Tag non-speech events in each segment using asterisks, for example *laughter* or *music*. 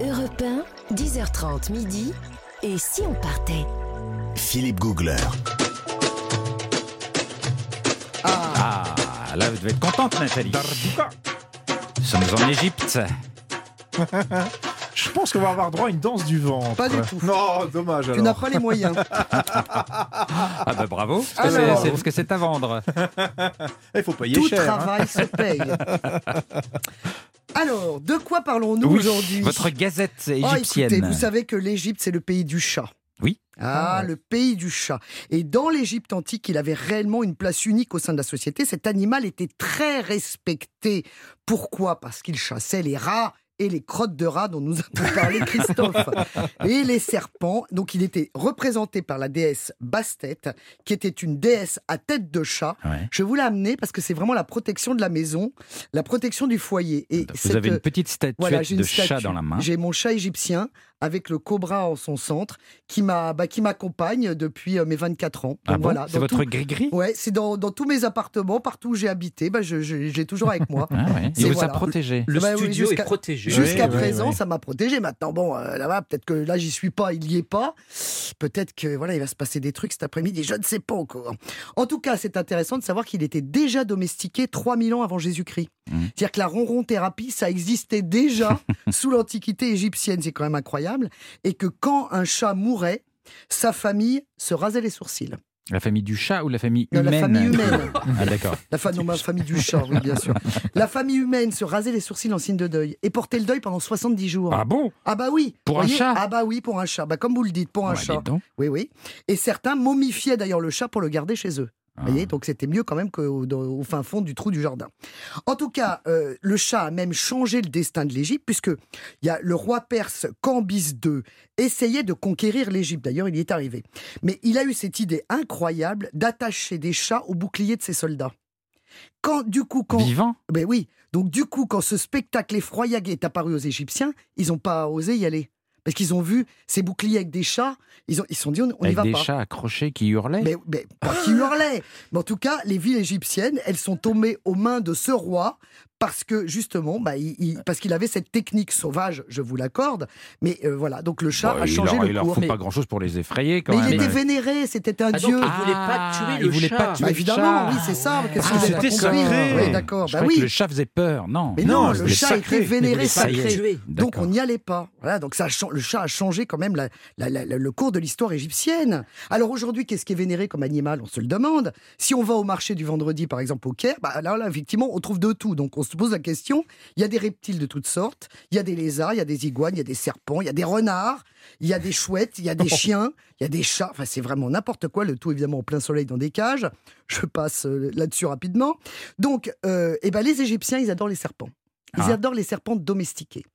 Europe 1, 10h30 midi. Et si on partait? Philippe Googler. Ah, là, vous devez être contente, Nathalie. Nous sommes en Égypte. *laughs* Je pense qu'on va avoir droit à une danse du ventre. Pas du tout. Non, dommage Tu alors. n'as pas les moyens. *laughs* Ah bah bravo, parce que c'est- Alors. c'est parce que c'est à vendre. *laughs* Il faut payer Tout cher. hein. travail se paye. *laughs* Alors, de quoi parlons-nous Oui, aujourd'hui? votre gazette Oh, égyptienne. écoutez, vous savez que l'Égypte, c'est le pays du chat. Oui. Ah, Ah ouais. le pays du chat. Et dans l'Égypte antique, il avait réellement une place unique au sein de la société. Cet animal était très respecté. Pourquoi? Parce qu'il chassait les rats et les crottes de rats dont nous avons parlé Christophe. *laughs* et les serpents. Donc il était représenté par la déesse Bastet, qui était une déesse à tête de chat. Ouais. Je vous l'ai amené parce que c'est vraiment la protection de la maison, la protection du foyer. Et Vous cette- avez une petite voilà, j'ai une de chat statue. dans la main. J'ai mon chat égyptien avec le cobra en son centre qui m'a bah, qui m'accompagne depuis euh, mes 24 ans. Donc Ah bon voilà, C'est dans votre tout- gris-gris? Ouais, c'est dans, dans tous mes appartements, partout où j'ai habité, bah, je, je- j'ai toujours avec moi. *laughs* Ah ouais. C'est Il vous voilà. a protégé. Le Bah oui, studio est jusqu'à- protégé. Jusqu'à Oui, oui, présent, oui. ça m'a protégé. Maintenant, bon, euh, là-bas, peut-être que là, j'y suis pas, il y est pas. Peut-être que voilà, il va se passer des trucs cet après-midi. Je ne sais pas encore. En tout cas, c'est intéressant de savoir qu'il était déjà domestiqué 3000 ans avant Jésus-Christ. Mhm. C'est-à-dire que la ronron thérapie, ça existait déjà *laughs* sous l'Antiquité égyptienne. C'est quand même incroyable. Et que quand un chat mourait, sa famille se rasait les sourcils. La famille du chat ou la famille Non, humaine la famille humaine. *laughs* Ah d'accord. La fa- non, ma famille du chat, oui, bien sûr. La famille humaine se rasait les sourcils en signe de deuil et portait le deuil pendant 70 jours. Ah bon? Ah bah oui. Pour un chat? Ah bah oui, pour un chat. Bah comme vous le dites, pour un Ouais, chat. Oui, oui. Et certains momifiaient d'ailleurs le chat pour le garder chez eux. Ah. Vous voyez, donc c'était mieux quand même qu'au au fin fond du trou du jardin. En tout cas, euh, le chat a même changé le destin de l'Égypte, puisque il y a le roi perse Cambyse II essayait de conquérir l'Égypte. D'ailleurs, il y est arrivé. Mais il a eu cette idée incroyable d'attacher des chats au bouclier de ses soldats. Quand, du coup, quand, Vivant? Ben oui. Donc du coup, quand ce spectacle effroyable est apparu aux Égyptiens, ils n'ont pas osé y aller. Parce qu'ils ont vu ces boucliers avec des chats, ils ont- ils se sont dit on n'y Avec va des pas. chats accrochés qui hurlaient Mais, mais pas qui hurlaient. Mais en tout cas, les villes égyptiennes, elles sont tombées aux mains de ce roi parce que justement, bah, il, il- parce qu'il avait cette technique sauvage, je vous l'accorde. Mais euh, voilà, donc le chat Bah, a il changé leur, le il leur cours. faut Mais, pas grand-chose pour les effrayer quand mais même. il était vénéré, c'était un Ah, donc, dieu. il voulait pas tuer Ah, le il voulait chat. pas tuer Bah, le évidemment, chat. oui, c'est ça. Qu'est-ce Ah, que vous avez c'était sacré. Oui, d'accord. Bah oui. que le chat faisait peur, non. Mais Non, non, le chat sacré. était vénéré, Il voulait pas sacré. tuer. Donc on n'y allait pas. Voilà, donc ça le chat a changé quand même la- la- la- la- le cours de l'histoire égyptienne. Alors aujourd'hui, qu'est-ce qui est vénéré comme animal? On se le demande. Si on va au marché du vendredi, par exemple au Caire, bah là, là, effectivement, on trouve de tout. Donc on se pose la question. Il y a des reptiles de toutes sortes. Il y a des lézards, il y a des iguanes, il y a des serpents, il y a des renards, il y a des chouettes, il y a des *laughs* chiens, il y a des chats. Enfin, c'est vraiment n'importe quoi. Le tout évidemment en plein soleil dans des cages. Je passe euh, là-dessus rapidement. Donc, euh, eh ben, les Égyptiens, ils adorent les serpents. Ils Ah. adorent les serpents domestiqués.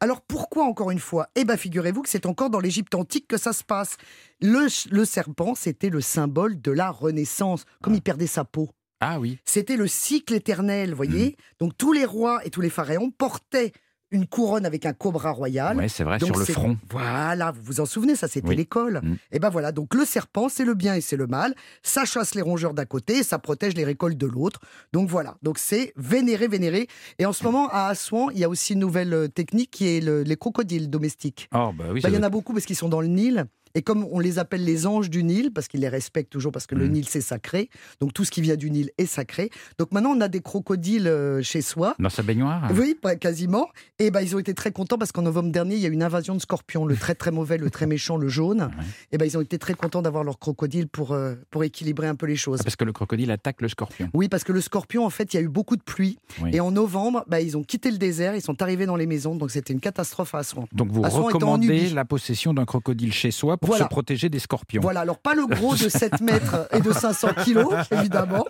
Alors pourquoi encore une fois? Eh bien figurez-vous que c'est encore dans l'Égypte antique que ça se passe. Le, le serpent, c'était le symbole de la renaissance, comme il perdait sa peau. Ah oui. C'était le cycle éternel, vous voyez Mm. Donc tous les rois et tous les pharaons portaient une couronne avec un cobra royal. Ouais, c'est vrai, Donc sur le front. Voilà, vous vous en souvenez, ça c'était Oui. l'école. Mm. Et ben voilà, donc le serpent, c'est le bien et c'est le mal. Ça chasse les rongeurs d'un côté, ça protège les récoltes de l'autre. Donc voilà, donc c'est vénéré, vénéré. Et en ce moment, à Assouan, il y a aussi une nouvelle euh, technique qui est le- les crocodiles domestiques. Oh, bah oui, ça il y en a beaucoup parce qu'ils sont dans le Nil. Et comme on les appelle les anges du Nil, parce qu'ils les respectent toujours, parce que le Mhm. Nil c'est sacré, donc tout ce qui vient du Nil est sacré. Donc maintenant on a des crocodiles euh, chez soi. Dans sa baignoire Oui, pas- quasiment. Et ben ils ont été très contents parce qu'en novembre dernier, il y a eu une invasion de scorpions, le très très mauvais, le très méchant, le jaune. Ouais. Et ben ils ont été très contents d'avoir leur crocodile pour, euh, pour équilibrer un peu les choses. Ah, Parce que le crocodile attaque le scorpion. Oui, parce que le scorpion, en fait, il y a eu beaucoup de pluie. Oui. Et en novembre, bah, ils ont quitté le désert, ils sont arrivés dans les maisons. Donc c'était une catastrophe à Assouan. Donc vous Assouan recommandez la possession d'un crocodile chez soi pour Voilà. se protéger des scorpions. Voilà, alors pas le gros de 7 *laughs* mètres et de 500 kilos, évidemment.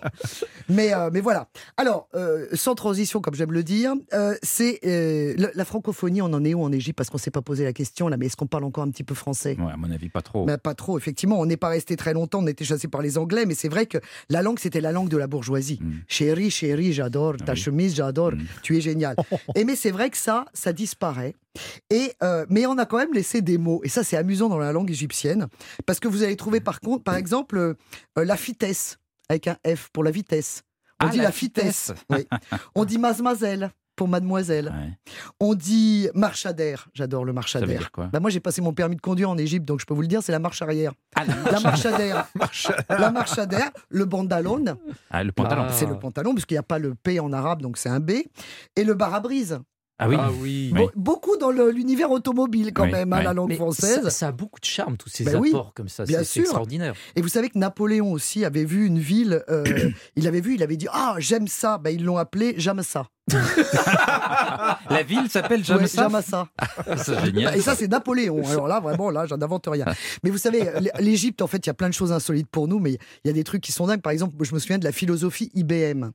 Mais, euh, mais voilà. Alors, euh, sans transition, comme j'aime le dire, euh, c'est la francophonie, on en est où en Égypte? Parce qu'on s'est pas posé la question là, mais est-ce qu'on parle encore un petit peu français? Ouais, à mon avis, pas trop. Mais pas trop, effectivement. On n'est pas resté très longtemps, on était chassé par les Anglais, mais c'est vrai que la langue, c'était la langue de la bourgeoisie. Mm. Chérie, chérie, j'adore, ta oui. chemise, j'adore, Mm. tu es génial. *laughs* et mais c'est vrai que ça, ça disparaît. Et, euh, mais on a quand même laissé des mots. Et ça, c'est amusant dans la langue égyptienne. Parce que vous allez trouver, par contre, par exemple, euh, euh, la vitesse, avec un F pour la vitesse. On Ah, dit la vitesse. Oui. *laughs* On dit mazmazel. pour mademoiselle. Ouais. On dit marche d'air. J'adore le marche d'air. quoi? Bah moi, j'ai passé mon permis de conduire en Égypte, donc je peux vous le dire, c'est la marche arrière. Ah, la La marche d'air. *laughs* la marche d'air, le bandalone, Ah, le pantalon. Ah. c'est le pantalon, parce qu'il n'y a pas le P en arabe, donc c'est un B. Et le bar à brise. Ah oui. Ah oui. Oui. Be- Beaucoup dans l'univers automobile, quand Oui, même, hein, la langue Mais française. ça, ça a beaucoup de charme, tous ces Ben oui, apports comme ça. C'est extraordinaire. Et vous savez que Napoléon aussi avait vu une ville, euh, *coughs* il avait vu, il avait dit Ah, j'aime ça. Ben, ils l'ont appelé Jamassa. La ville s'appelle Ouais, Jamassa. Jamassa. C'est génial. Et ça, c'est Napoléon. Alors là, vraiment, là, j'en invente rien. Mais vous savez, l'Égypte, en fait, il y a plein de choses insolites pour nous, mais il y a des trucs qui sont dingues. Par exemple, je me souviens de la philosophie IBM.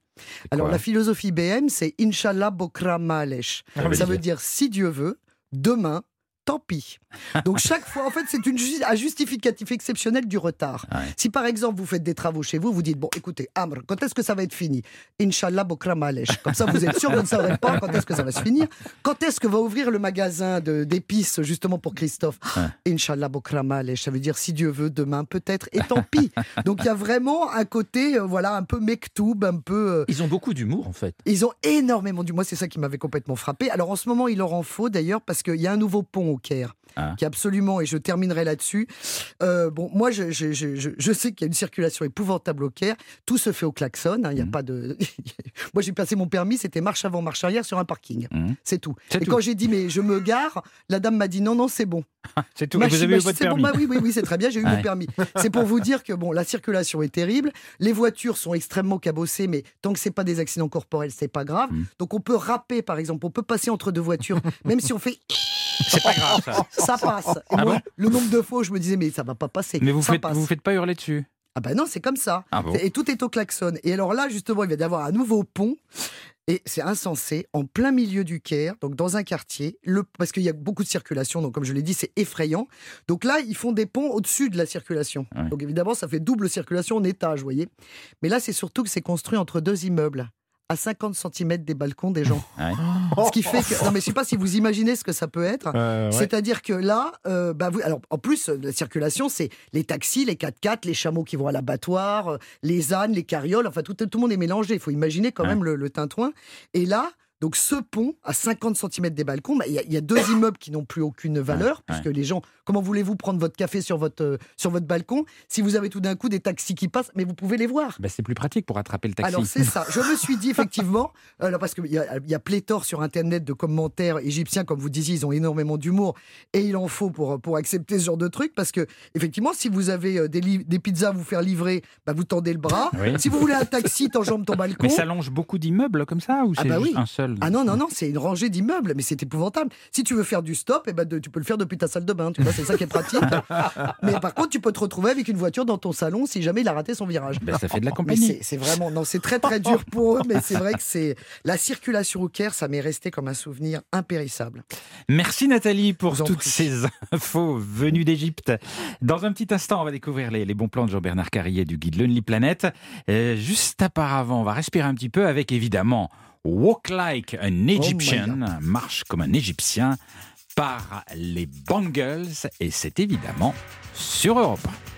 Alors, la philosophie IBM, c'est Inch'Allah Bokra Malesh. Ça veut Ça veut dire si Dieu veut, demain, tant pis. Donc chaque fois, en fait, c'est une ju- un justificatif exceptionnel du retard. Ouais. Si par exemple vous faites des travaux chez vous, vous dites bon, écoutez, Amr, quand est-ce que ça va être fini? Inch'Allah Bokra Malesh. Comme ça, vous êtes sûr, vous ne saurez pas quand est-ce que ça va se finir. Quand est-ce que va ouvrir le magasin de- d'épices justement pour Christophe? Inch'Allah Bokra. Ça veut dire si Dieu veut demain peut-être et tant pis. Donc il y a vraiment un côté, euh, voilà, un peu mektoub, un peu. euh, Ils ont beaucoup d'humour, en fait. ils ont énormément du. Moi, c'est ça qui m'avait complètement frappé. Alors, en ce moment, il leur en faut d'ailleurs parce qu'il y a un nouveau pont Caire. Ah. Qui est absolument, et je terminerai là-dessus. euh, bon, moi, je, je- je- je- je sais qu'il y a une circulation épouvantable au Caire. Tout se fait au klaxon. hein, Il n'y a Mhm. pas de. *laughs* moi, j'ai passé mon permis, c'était marche avant, marche arrière sur un parking. Mhm. C'est tout. Et tout. quand j'ai dit, mais je me gare, la dame m'a dit non, non, c'est bon. *laughs* C'est tout. Et vous avez eu votre bon, permis. bah oui, oui, oui, c'est très bien, j'ai eu *laughs* Ouais. mon permis. C'est pour vous dire que bon, la circulation est terrible, les voitures sont extrêmement cabossées, mais tant que c'est pas des accidents corporels, c'est pas grave. Mm. Donc on peut râper, par exemple, on peut passer entre deux voitures, même si on fait C'est pas grave ça. *laughs* ça passe. Et Ah moi, bon le nombre de fois où je me disais mais ça va pas passer. Mais vous ça faites, passe. vous faites pas hurler dessus. Ah ben non, c'est comme ça. Ah bon Et tout est au klaxon. Et alors là, justement, il va y avoir un nouveau pont. Et c'est insensé, en plein milieu du Caire, donc dans un quartier, le, parce qu'il y a beaucoup de circulation, donc comme je l'ai dit, c'est effrayant. Donc là, ils font des ponts au-dessus de la circulation. Ouais. Donc évidemment, ça fait double circulation en étage, vous voyez. Mais là, c'est surtout que c'est construit entre deux immeubles, à 50 cm des balcons des gens. Ouais. *laughs* Ce qui fait que... Non mais je sais pas si vous imaginez ce que ça peut être. Euh, ouais. C'est-à-dire que là, euh, bah vous, alors en plus, la circulation, c'est les taxis, les 4x4, les chameaux qui vont à l'abattoir, euh, les ânes, les carrioles, enfin tout, tout le monde est mélangé. Il faut imaginer quand Ouais. même le, le tintouin. Et là, donc ce pont, à 50 cm des balcons, bah, il y, a- il y a deux *coughs* immeubles qui n'ont plus aucune valeur, ouais. puisque les gens, comment voulez-vous prendre votre café sur votre, euh, sur votre balcon si vous avez tout d'un coup des taxis qui passent, mais vous pouvez les voir? Bah, c'est plus pratique pour attraper le taxi. alors c'est ça. Je me suis dit *laughs* effectivement, là, parce qu'il y, y a pléthore sur Internet de commentaires égyptiens, comme vous disiez, ils ont énormément d'humour et il en faut pour, pour accepter ce genre de truc, parce que effectivement, si vous avez euh, des, pizzas à vous faire livrer, bah, vous tendez le bras. Oui. Si vous voulez un taxi, t'enjambes ton balcon. Mais ça longe beaucoup d'immeubles comme ça ou Ah c'est bah oui. un seul Ah non, non, non, c'est une rangée d'immeubles, mais c'est épouvantable. Si tu veux faire du stop, eh ben, de- tu peux le faire depuis ta salle de bain, tu vois, c'est ça qui est pratique. *laughs* mais par contre, tu peux te retrouver avec une voiture dans ton salon si jamais il a raté son virage. Bah, ça fait de la compagnie. c'est- vraiment, non, c'est très très dur pour eux, mais c'est vrai que c'est la circulation au Caire, ça m'est resté comme un souvenir impérissable. Merci Nathalie pour vous toutes ces *laughs* infos venues d'Égypte. Dans un petit instant, on va découvrir les, les bons plans de Jean-Bernard Carrier du guide Lonely Planet. Euh, juste auparavant, on va respirer un petit peu avec évidemment Walk Like an Oh Egyptian, marche comme un Égyptien par les Bangles et c'est évidemment sur Europe 1.